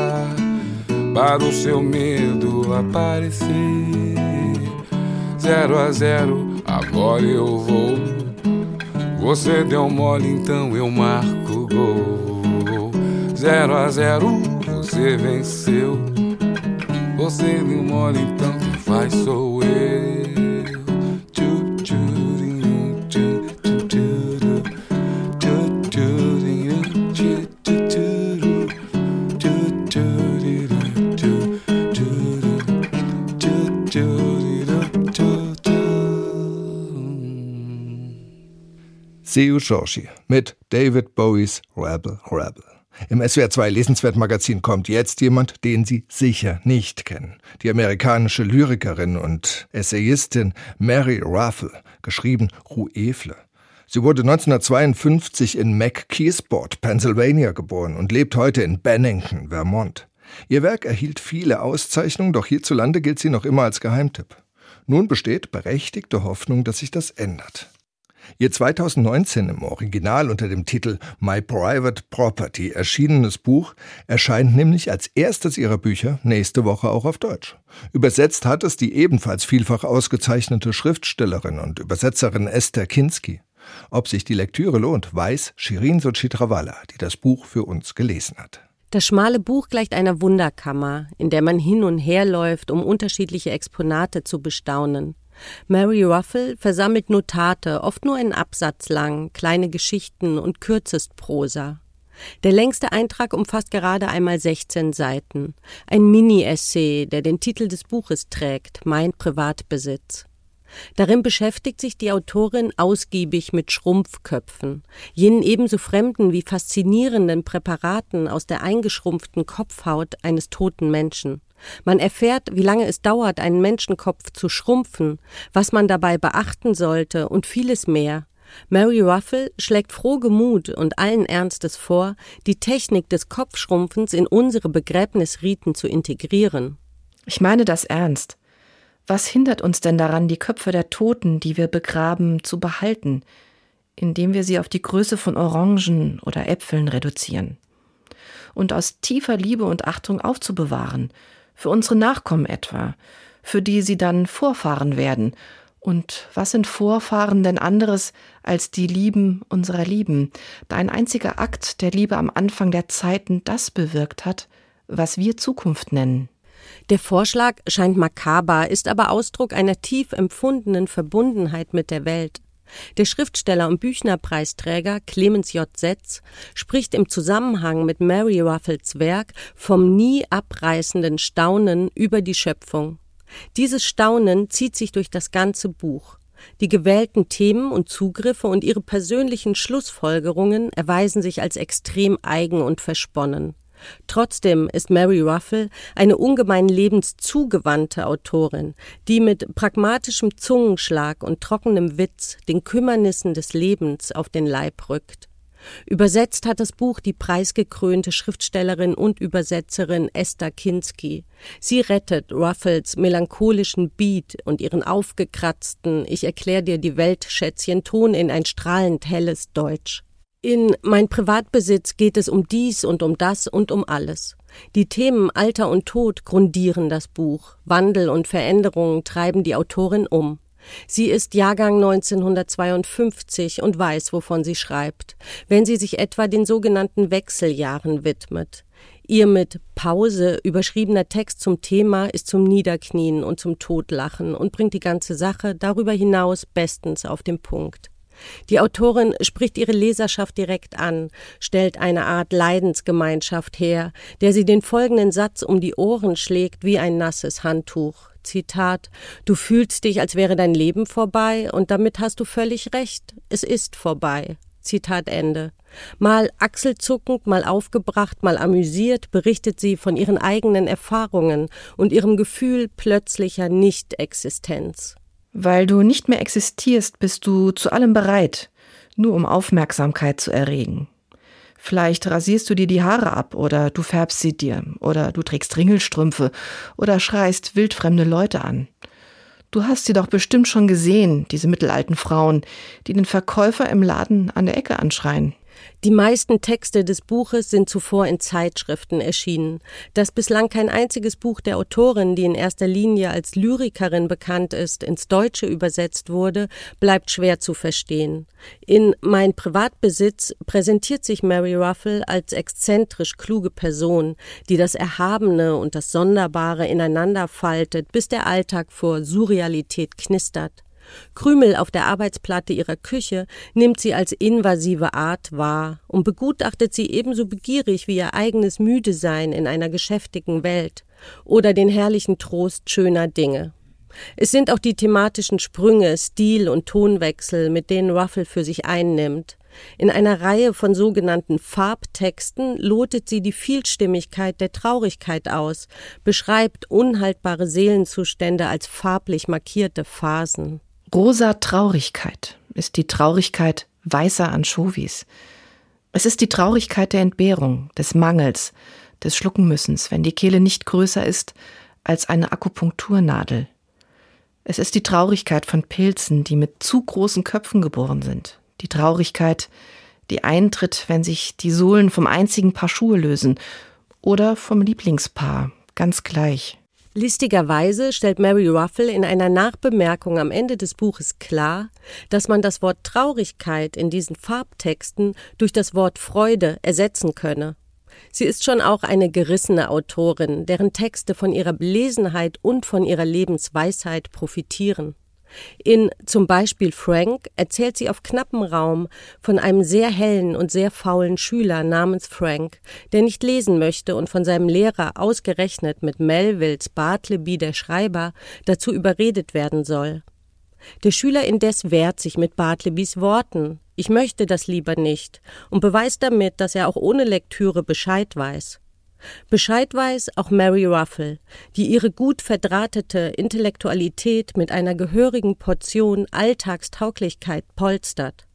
para o seu medo aparecer. Zero a zero agora eu vou. Você deu mole, então eu marco gol. Zero a zero, você venceu. Você deu mole, então quem faz sou eu. Seu Giorgi mit David Bowies Rebel Rebel. Im SWR 2 Lesenswert-Magazin kommt jetzt jemand, den Sie sicher nicht kennen. Die amerikanische Lyrikerin und Essayistin Mary Ruffle, geschrieben Ruefle. Sie wurde 1952 in McKeesport, Pennsylvania geboren und lebt heute in Bennington, Vermont. Ihr Werk erhielt viele Auszeichnungen, doch hierzulande gilt sie noch immer als Geheimtipp. Nun besteht berechtigte Hoffnung, dass sich das ändert. Ihr 2019 im Original unter dem Titel My Private Property erschienenes Buch erscheint nämlich als erstes ihrer Bücher nächste Woche auch auf Deutsch. Übersetzt hat es die ebenfalls vielfach ausgezeichnete Schriftstellerin und Übersetzerin Esther Kinski. Ob sich die Lektüre lohnt, weiß Shirin Sochitrawala, die das Buch für uns gelesen hat. Das schmale Buch gleicht einer Wunderkammer, in der man hin und her läuft, um unterschiedliche Exponate zu bestaunen. Mary Ruffle versammelt Notate, oft nur einen Absatz lang, kleine Geschichten und Kürzestprosa. Der längste Eintrag umfasst gerade einmal 16 Seiten. Ein Mini-Essay, der den Titel des Buches trägt, Mein Privatbesitz. Darin beschäftigt sich die Autorin ausgiebig mit Schrumpfköpfen, jenen ebenso fremden wie faszinierenden Präparaten aus der eingeschrumpften Kopfhaut eines toten Menschen. Man erfährt, wie lange es dauert, einen Menschenkopf zu schrumpfen, was man dabei beachten sollte und vieles mehr. Mary Ruffle schlägt frohgemut und allen Ernstes vor, die Technik des Kopfschrumpfens in unsere Begräbnisriten zu integrieren. Ich meine das ernst. Was hindert uns denn daran, die Köpfe der Toten, die wir begraben, zu behalten, indem wir sie auf die Größe von Orangen oder Äpfeln reduzieren? Und aus tiefer Liebe und Achtung aufzubewahren, für unsere Nachkommen etwa, für die sie dann Vorfahren werden und was sind Vorfahren denn anderes als die Lieben unserer Lieben, da ein einziger Akt der Liebe am Anfang der Zeiten das bewirkt hat, was wir Zukunft nennen? Der Vorschlag scheint makaber, ist aber Ausdruck einer tief empfundenen Verbundenheit mit der Welt. Der Schriftsteller und Büchnerpreisträger Clemens J. Setz spricht im Zusammenhang mit Mary Ruffles Werk vom nie abreißenden Staunen über die Schöpfung. Dieses Staunen zieht sich durch das ganze Buch. Die gewählten Themen und Zugriffe und ihre persönlichen Schlussfolgerungen erweisen sich als extrem eigen und versponnen. Trotzdem ist Mary Ruffle eine ungemein lebenszugewandte Autorin, die mit pragmatischem Zungenschlag und trockenem Witz den Kümmernissen des Lebens auf den Leib rückt. Übersetzt hat das Buch die preisgekrönte Schriftstellerin und Übersetzerin Esther Kinski. Sie rettet Ruffles melancholischen Beat und ihren aufgekratzten Ich erklär dir die Welt Schätzchen Ton in ein strahlend helles Deutsch. In Mein Privatbesitz geht es um dies und um das und um alles. Die Themen Alter und Tod grundieren das Buch. Wandel und Veränderungen treiben die Autorin um. Sie ist Jahrgang 1952 und weiß, wovon sie schreibt, wenn sie sich etwa den sogenannten Wechseljahren widmet. Ihr mit Pause überschriebener Text zum Thema ist zum Niederknien und zum Totlachen und bringt die ganze Sache darüber hinaus bestens auf den Punkt. Die Autorin spricht ihre Leserschaft direkt an, stellt eine Art Leidensgemeinschaft her, der sie den folgenden Satz um die Ohren schlägt wie ein nasses Handtuch. Zitat, du fühlst dich, als wäre dein Leben vorbei, und damit hast du völlig recht, es ist vorbei. Zitat Ende. Mal achselzuckend, mal aufgebracht, mal amüsiert berichtet sie von ihren eigenen Erfahrungen und ihrem Gefühl plötzlicher Nichtexistenz. Weil du nicht mehr existierst, bist du zu allem bereit, nur um Aufmerksamkeit zu erregen. Vielleicht rasierst du dir die Haare ab oder du färbst sie dir oder du trägst Ringelstrümpfe oder schreist wildfremde Leute an. Du hast sie doch bestimmt schon gesehen, diese mittelalten Frauen, die den Verkäufer im Laden an der Ecke anschreien. Die meisten Texte des Buches sind zuvor in Zeitschriften erschienen. Dass bislang kein einziges Buch der Autorin, die in erster Linie als Lyrikerin bekannt ist, ins Deutsche übersetzt wurde, bleibt schwer zu verstehen. In Mein Privatbesitz präsentiert sich Mary Ruffle als exzentrisch kluge Person, die das Erhabene und das Sonderbare ineinander faltet, bis der Alltag vor Surrealität knistert. Krümel auf der Arbeitsplatte ihrer Küche nimmt sie als invasive Art wahr und begutachtet sie ebenso begierig wie ihr eigenes Müdesein in einer geschäftigen Welt oder den herrlichen Trost schöner Dinge. Es sind auch die thematischen Sprünge, Stil und Tonwechsel, mit denen Ruffle für sich einnimmt. In einer Reihe von sogenannten Farbtexten lotet sie die Vielstimmigkeit der Traurigkeit aus, beschreibt unhaltbare Seelenzustände als farblich markierte Phasen. Rosa Traurigkeit ist die Traurigkeit weißer Anchovies. Es ist die Traurigkeit der Entbehrung, des Mangels, des Schluckenmüssens, wenn die Kehle nicht größer ist als eine Akupunkturnadel. Es ist die Traurigkeit von Pilzen, die mit zu großen Köpfen geboren sind. Die Traurigkeit, die eintritt, wenn sich die Sohlen vom einzigen Paar Schuhe lösen oder vom Lieblingspaar, ganz gleich. Listigerweise stellt Mary Ruffle in einer Nachbemerkung am Ende des Buches klar, dass man das Wort Traurigkeit in diesen Farbtexten durch das Wort Freude ersetzen könne. Sie ist schon auch eine gerissene Autorin, deren Texte von ihrer Belesenheit und von ihrer Lebensweisheit profitieren. In zum Beispiel Frank erzählt sie auf knappem Raum von einem sehr hellen und sehr faulen Schüler namens Frank, der nicht lesen möchte und von seinem Lehrer ausgerechnet mit Melvilles Bartleby der Schreiber dazu überredet werden soll. Der Schüler indes wehrt sich mit Bartlebys Worten, ich möchte das lieber nicht, und beweist damit, dass er auch ohne Lektüre Bescheid weiß. Bescheid weiß auch Mary Ruffle, die ihre gut verdrahtete Intellektualität mit einer gehörigen Portion Alltagstauglichkeit polstert.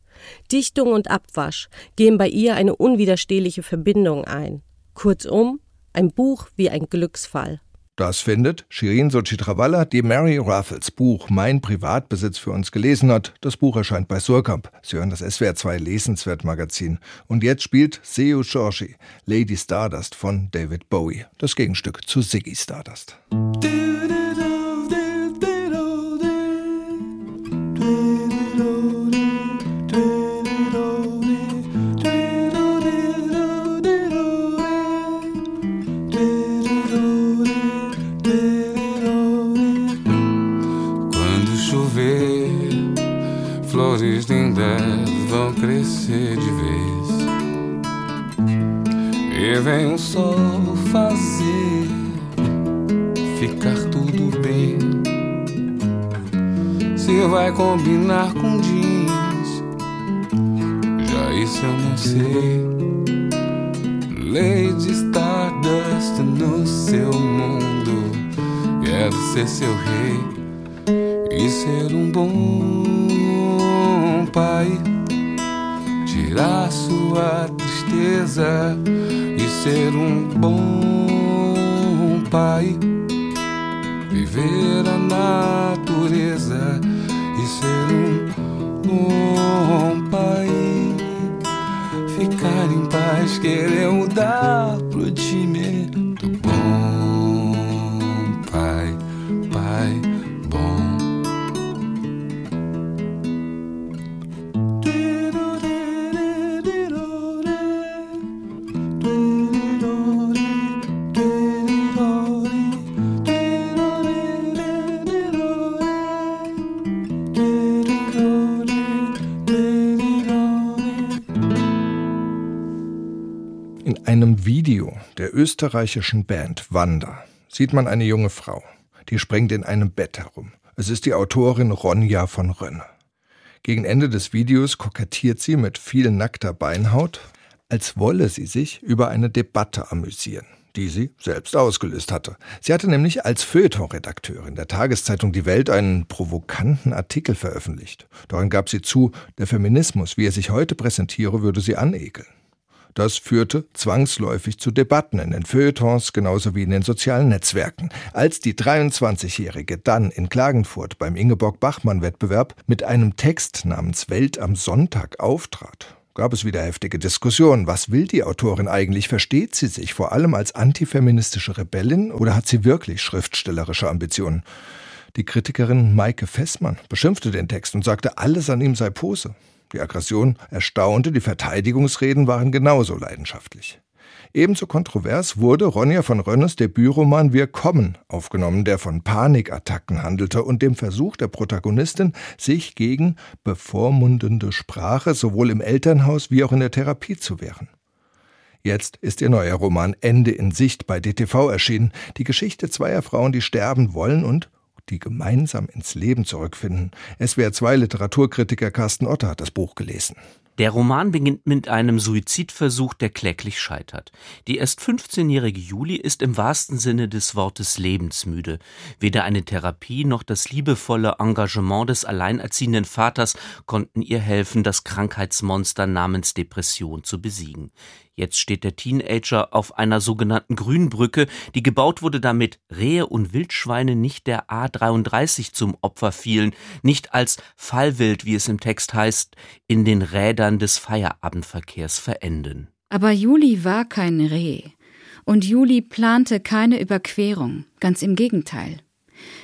Dichtung und Abwasch gehen bei ihr eine unwiderstehliche Verbindung ein. Kurzum, ein Buch wie ein Glücksfall. Das findet Shirin Sochitrawala, die Mary Raffles Buch Mein Privatbesitz für uns gelesen hat. Das Buch erscheint bei Surkamp. Sie hören das SWR 2 Lesenswert Magazin. Und jetzt spielt Seu Giorgi, Lady Stardust von David Bowie. Das Gegenstück zu Ziggy Stardust. Crescer de vez. E vem o sol fazer ficar tudo bem. Se vai combinar com jeans, já isso eu não sei. Lady Stardust no seu mundo, quero ser seu rei e ser um bom pai tirar sua tristeza e ser um bom pai. Viver a natureza e ser um bom pai. Ficar em paz, querer mudar pro time österreichischen Band Wanda sieht man eine junge Frau, die springt in einem Bett herum. Es ist die Autorin Ronja von Rönne. Gegen Ende des Videos kokettiert sie mit viel nackter Beinhaut, als wolle sie sich über eine Debatte amüsieren, die sie selbst ausgelöst hatte. Sie hatte nämlich als Feuilleton-Redakteurin der Tageszeitung Die Welt einen provokanten Artikel veröffentlicht. Darin gab sie zu, der Feminismus, wie er sich heute präsentiere, würde sie anekeln. Das führte zwangsläufig zu Debatten in den Feuilletons genauso wie in den sozialen Netzwerken. Als die 23-Jährige dann in Klagenfurt beim Ingeborg-Bachmann-Wettbewerb mit einem Text namens Welt am Sonntag auftrat, gab es wieder heftige Diskussionen. Was will die Autorin eigentlich? Versteht sie sich vor allem als antifeministische Rebellin oder hat sie wirklich schriftstellerische Ambitionen? Die Kritikerin Maike Fessmann beschimpfte den Text und sagte, alles an ihm sei Pose. Die Aggression erstaunte, die Verteidigungsreden waren genauso leidenschaftlich. Ebenso kontrovers wurde Ronja von Rönnes Debütroman Wir kommen aufgenommen, der von Panikattacken handelte und dem Versuch der Protagonistin, sich gegen bevormundende Sprache sowohl im Elternhaus wie auch in der Therapie zu wehren. Jetzt ist ihr neuer Roman Ende in Sicht bei DTV erschienen, die Geschichte zweier Frauen, die sterben wollen und die gemeinsam ins Leben zurückfinden. SWR 2 Literaturkritiker Carsten Otter hat das Buch gelesen. Der Roman beginnt mit einem Suizidversuch, der kläglich scheitert. Die erst 15-jährige Julie ist im wahrsten Sinne des Wortes lebensmüde. Weder eine Therapie noch das liebevolle Engagement des alleinerziehenden Vaters konnten ihr helfen, das Krankheitsmonster namens Depression zu besiegen. Jetzt steht der Teenager auf einer sogenannten Grünbrücke, die gebaut wurde, damit Rehe und Wildschweine nicht der A33 zum Opfer fielen, nicht als Fallwild, wie es im Text heißt, in den Rädern des Feierabendverkehrs verenden. Aber Juli war kein Reh. Und Juli plante keine Überquerung, ganz im Gegenteil.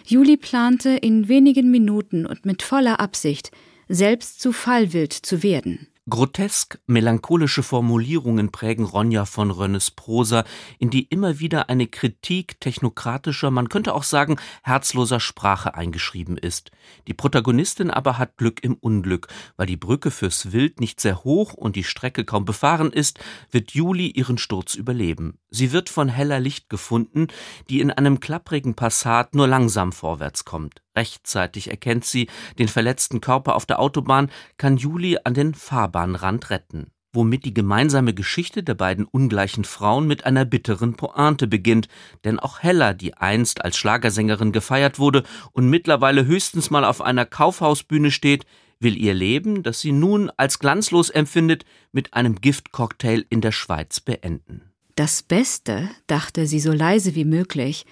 Juli plante in wenigen Minuten und mit voller Absicht, selbst zu Fallwild zu werden. Grotesk melancholische Formulierungen prägen Ronja von Rönnes Prosa, in die immer wieder eine Kritik technokratischer, man könnte auch sagen herzloser Sprache eingeschrieben ist. Die Protagonistin aber hat Glück im Unglück, weil die Brücke fürs Wild nicht sehr hoch und die Strecke kaum befahren ist, wird Juli ihren Sturz überleben. Sie wird von heller Licht gefunden, die in einem klapprigen Passat nur langsam vorwärts kommt. Rechtzeitig erkennt sie den verletzten Körper auf der Autobahn, kann Juli an den Fahrbahnrand retten. Womit die gemeinsame Geschichte der beiden ungleichen Frauen mit einer bitteren Pointe beginnt, denn auch Hella, die einst als Schlagersängerin gefeiert wurde und mittlerweile höchstens mal auf einer Kaufhausbühne steht, will ihr Leben, das sie nun als glanzlos empfindet, mit einem Giftcocktail in der Schweiz beenden. Das Beste, dachte sie so leise wie möglich,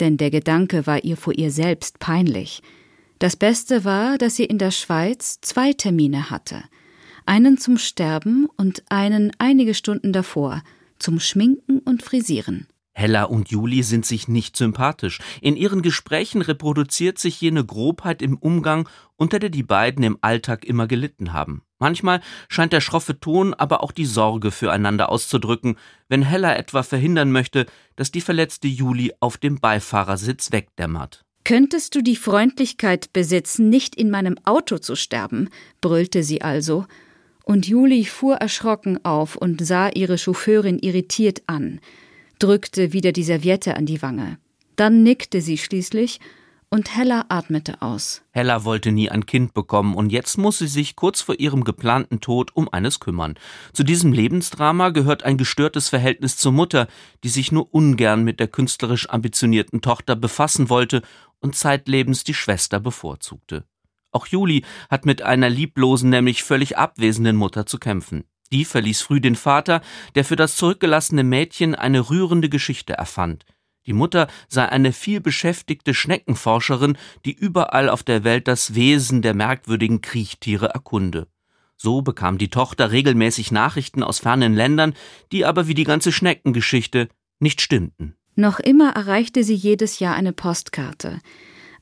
denn der Gedanke war ihr vor ihr selbst peinlich. Das Beste war, dass sie in der Schweiz zwei Termine hatte. Einen zum Sterben und einen einige Stunden davor, zum Schminken und Frisieren. Hella und Juli sind sich nicht sympathisch. In ihren Gesprächen reproduziert sich jene Grobheit im Umgang, unter der die beiden im Alltag immer gelitten haben. Manchmal scheint der schroffe Ton aber auch die Sorge füreinander auszudrücken, wenn Hella etwa verhindern möchte, dass die verletzte Juli auf dem Beifahrersitz wegdämmert. Könntest du die Freundlichkeit besitzen, nicht in meinem Auto zu sterben? brüllte sie also, und Juli fuhr erschrocken auf und sah ihre Chauffeurin irritiert an drückte wieder die Serviette an die Wange. Dann nickte sie schließlich und Hella atmete aus. Hella wollte nie ein Kind bekommen und jetzt muss sie sich kurz vor ihrem geplanten Tod um eines kümmern. Zu diesem Lebensdrama gehört ein gestörtes Verhältnis zur Mutter, die sich nur ungern mit der künstlerisch ambitionierten Tochter befassen wollte und zeitlebens die Schwester bevorzugte. Auch Juli hat mit einer lieblosen, nämlich völlig abwesenden Mutter zu kämpfen. Die verließ früh den Vater, der für das zurückgelassene Mädchen eine rührende Geschichte erfand. Die Mutter sei eine vielbeschäftigte Schneckenforscherin, die überall auf der Welt das Wesen der merkwürdigen Kriechtiere erkunde. So bekam die Tochter regelmäßig Nachrichten aus fernen Ländern, die aber wie die ganze Schneckengeschichte nicht stimmten. Noch immer erreichte sie jedes Jahr eine Postkarte.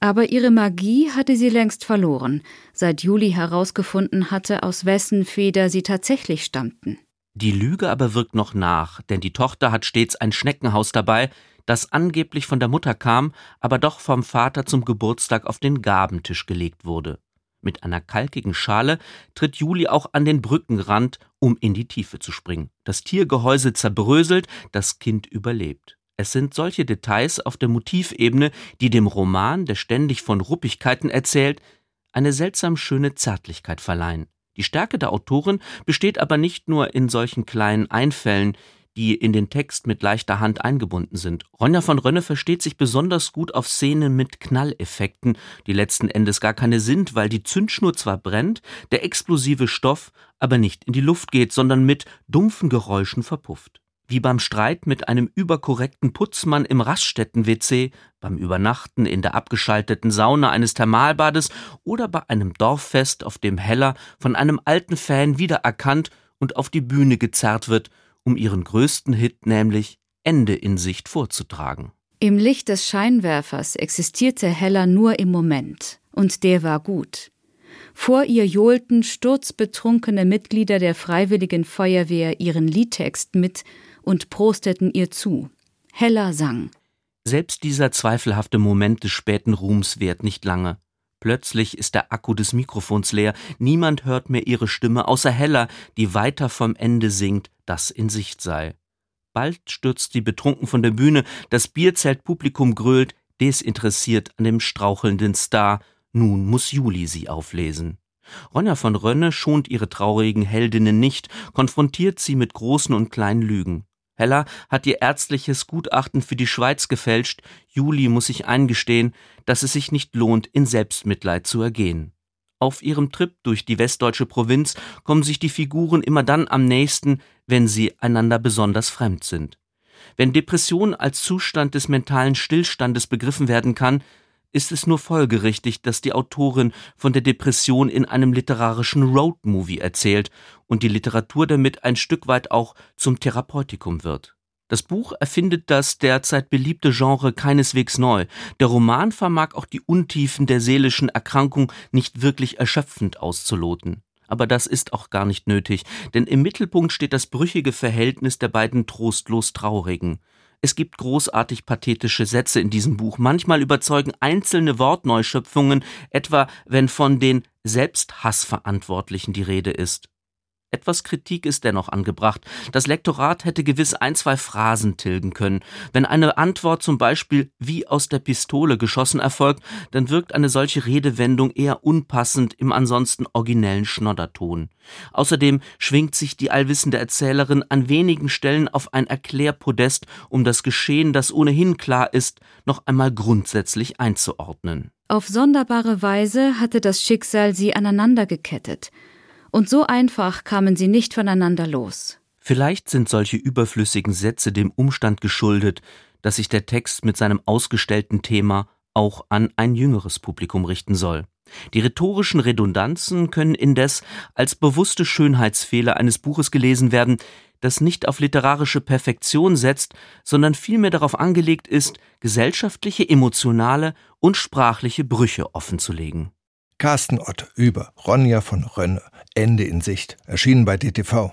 Aber ihre Magie hatte sie längst verloren, seit Juli herausgefunden hatte, aus wessen Feder sie tatsächlich stammten. Die Lüge aber wirkt noch nach, denn die Tochter hat stets ein Schneckenhaus dabei, das angeblich von der Mutter kam, aber doch vom Vater zum Geburtstag auf den Gabentisch gelegt wurde. Mit einer kalkigen Schale tritt Juli auch an den Brückenrand, um in die Tiefe zu springen. Das Tiergehäuse zerbröselt, das Kind überlebt. Es sind solche Details auf der Motivebene, die dem Roman, der ständig von Ruppigkeiten erzählt, eine seltsam schöne Zärtlichkeit verleihen. Die Stärke der Autorin besteht aber nicht nur in solchen kleinen Einfällen, die in den Text mit leichter Hand eingebunden sind. Ronja von Rönne versteht sich besonders gut auf Szenen mit Knalleffekten, die letzten Endes gar keine sind, weil die Zündschnur zwar brennt, der explosive Stoff aber nicht in die Luft geht, sondern mit dumpfen Geräuschen verpufft wie beim Streit mit einem überkorrekten Putzmann im Raststätten-WC, beim Übernachten in der abgeschalteten Sauna eines Thermalbades oder bei einem Dorffest, auf dem Heller von einem alten Fan wiedererkannt und auf die Bühne gezerrt wird, um ihren größten Hit, nämlich Ende in Sicht vorzutragen. Im Licht des Scheinwerfers existierte Heller nur im Moment, und der war gut. Vor ihr johlten sturzbetrunkene Mitglieder der Freiwilligen Feuerwehr ihren Liedtext mit und prosteten ihr zu. Hella sang. Selbst dieser zweifelhafte Moment des späten Ruhms währt nicht lange. Plötzlich ist der Akku des Mikrofons leer, niemand hört mehr ihre Stimme, außer Hella, die weiter vom Ende singt, das in Sicht sei. Bald stürzt sie betrunken von der Bühne, das Bierzeltpublikum grölt, desinteressiert an dem strauchelnden Star, nun muss Juli sie auflesen. Ronja von Rönne schont ihre traurigen Heldinnen nicht, konfrontiert sie mit großen und kleinen Lügen. Hella hat ihr ärztliches Gutachten für die Schweiz gefälscht. Juli muss sich eingestehen, dass es sich nicht lohnt, in Selbstmitleid zu ergehen. Auf ihrem Trip durch die westdeutsche Provinz kommen sich die Figuren immer dann am nächsten, wenn sie einander besonders fremd sind. Wenn Depression als Zustand des mentalen Stillstandes begriffen werden kann, ist es nur folgerichtig, dass die Autorin von der Depression in einem literarischen Roadmovie erzählt und die Literatur damit ein Stück weit auch zum Therapeutikum wird. Das Buch erfindet das derzeit beliebte Genre keineswegs neu. Der Roman vermag auch die Untiefen der seelischen Erkrankung nicht wirklich erschöpfend auszuloten. Aber das ist auch gar nicht nötig, denn im Mittelpunkt steht das brüchige Verhältnis der beiden trostlos Traurigen. Es gibt großartig pathetische Sätze in diesem Buch. Manchmal überzeugen einzelne Wortneuschöpfungen, etwa wenn von den Selbsthassverantwortlichen die Rede ist. Etwas Kritik ist dennoch angebracht. Das Lektorat hätte gewiss ein, zwei Phrasen tilgen können. Wenn eine Antwort zum Beispiel wie aus der Pistole geschossen erfolgt, dann wirkt eine solche Redewendung eher unpassend im ansonsten originellen Schnodderton. Außerdem schwingt sich die allwissende Erzählerin an wenigen Stellen auf ein Erklärpodest, um das Geschehen, das ohnehin klar ist, noch einmal grundsätzlich einzuordnen. Auf sonderbare Weise hatte das Schicksal sie aneinander gekettet – und so einfach kamen sie nicht voneinander los. Vielleicht sind solche überflüssigen Sätze dem Umstand geschuldet, dass sich der Text mit seinem ausgestellten Thema auch an ein jüngeres Publikum richten soll. Die rhetorischen Redundanzen können indes als bewusste Schönheitsfehler eines Buches gelesen werden, das nicht auf literarische Perfektion setzt, sondern vielmehr darauf angelegt ist, gesellschaftliche, emotionale und sprachliche Brüche offenzulegen. Carsten Ott über Ronja von Rönne, Ende in Sicht, erschienen bei DTV.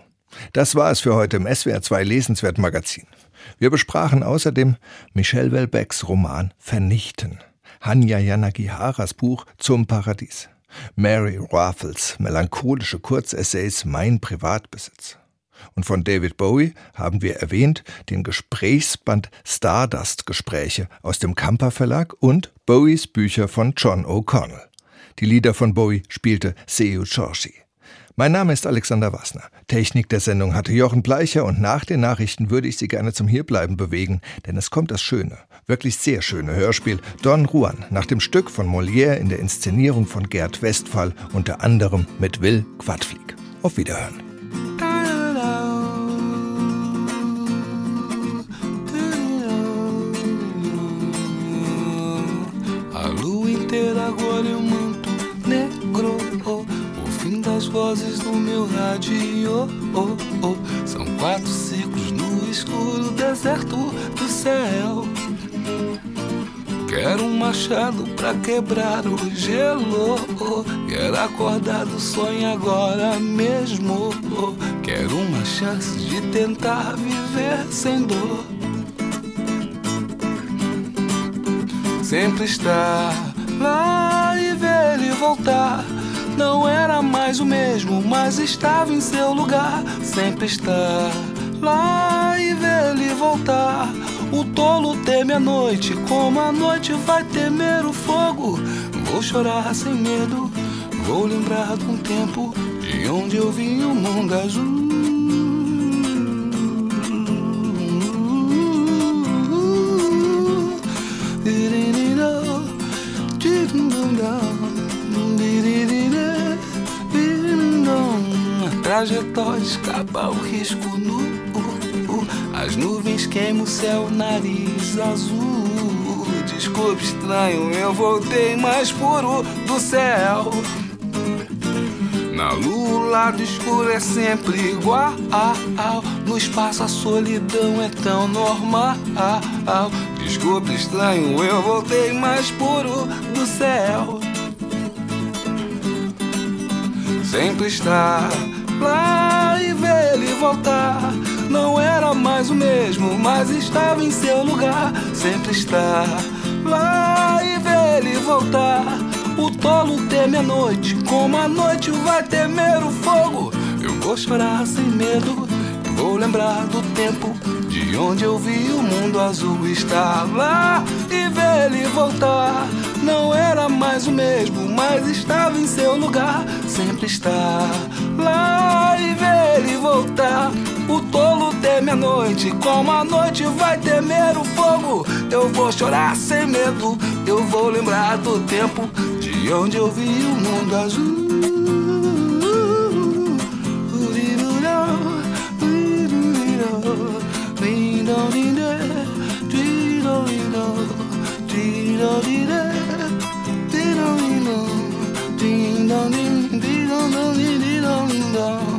Das war es für heute im SWR 2 Lesenswert Magazin. Wir besprachen außerdem Michel Welbecks Roman Vernichten, Hanya Yanagiharas Buch Zum Paradies, Mary Raffles melancholische Kurzessays Mein Privatbesitz. Und von David Bowie haben wir erwähnt den Gesprächsband Stardust Gespräche aus dem Kamper Verlag und Bowies Bücher von John O'Connell. Die Lieder von Bowie spielte Seu Chorshi. Mein Name ist Alexander Wassner. Technik der Sendung hatte Jochen Bleicher und nach den Nachrichten würde ich Sie gerne zum Hierbleiben bewegen, denn es kommt das schöne, wirklich sehr schöne Hörspiel Don Juan nach dem Stück von Molière in der Inszenierung von Gerd Westphal unter anderem mit Will Quadflieg. Auf Wiederhören. Agora das vozes no meu rádio. Oh, oh, são quatro ciclos no escuro deserto do céu. Quero um machado pra quebrar o gelo. Oh, quero acordar do sonho agora mesmo. Oh, quero uma chance de tentar viver sem dor. Sempre estar lá e ver ele voltar. Não era mais o mesmo, mas estava em seu lugar. Sempre estar lá e ver ele voltar. O tolo teme a noite, como a noite vai temer o fogo. Vou chorar sem medo, vou lembrar de um tempo de onde eu vi o mundo azul. Trajetória escapa o risco nu. As nuvens queimam o céu, nariz azul. Desculpe, estranho, eu voltei mais puro do céu. Na lua, o lado escuro é sempre igual. No espaço, a solidão é tão normal. Desculpe, estranho, eu voltei mais puro do céu. Sempre está lá e ver ele voltar. Não era mais o mesmo, mas estava em seu lugar. Sempre está lá e ver ele voltar. O tolo teme a noite, como a noite vai temer o fogo. Eu vou chorar sem medo, vou lembrar do tempo de onde eu vi o mundo azul estar lá e ver ele voltar. Não era mais o mesmo, mas estava em seu lugar. Sempre está lá e ver ele voltar. O tolo teme a noite, como a noite vai temer o fogo. Eu vou chorar sem medo, eu vou lembrar do tempo de onde eu vi o mundo azul. do dee da, dee do dee do, dee do dee da, dee do dee do, ding dong ding, dee dong dong dee dee dong dong.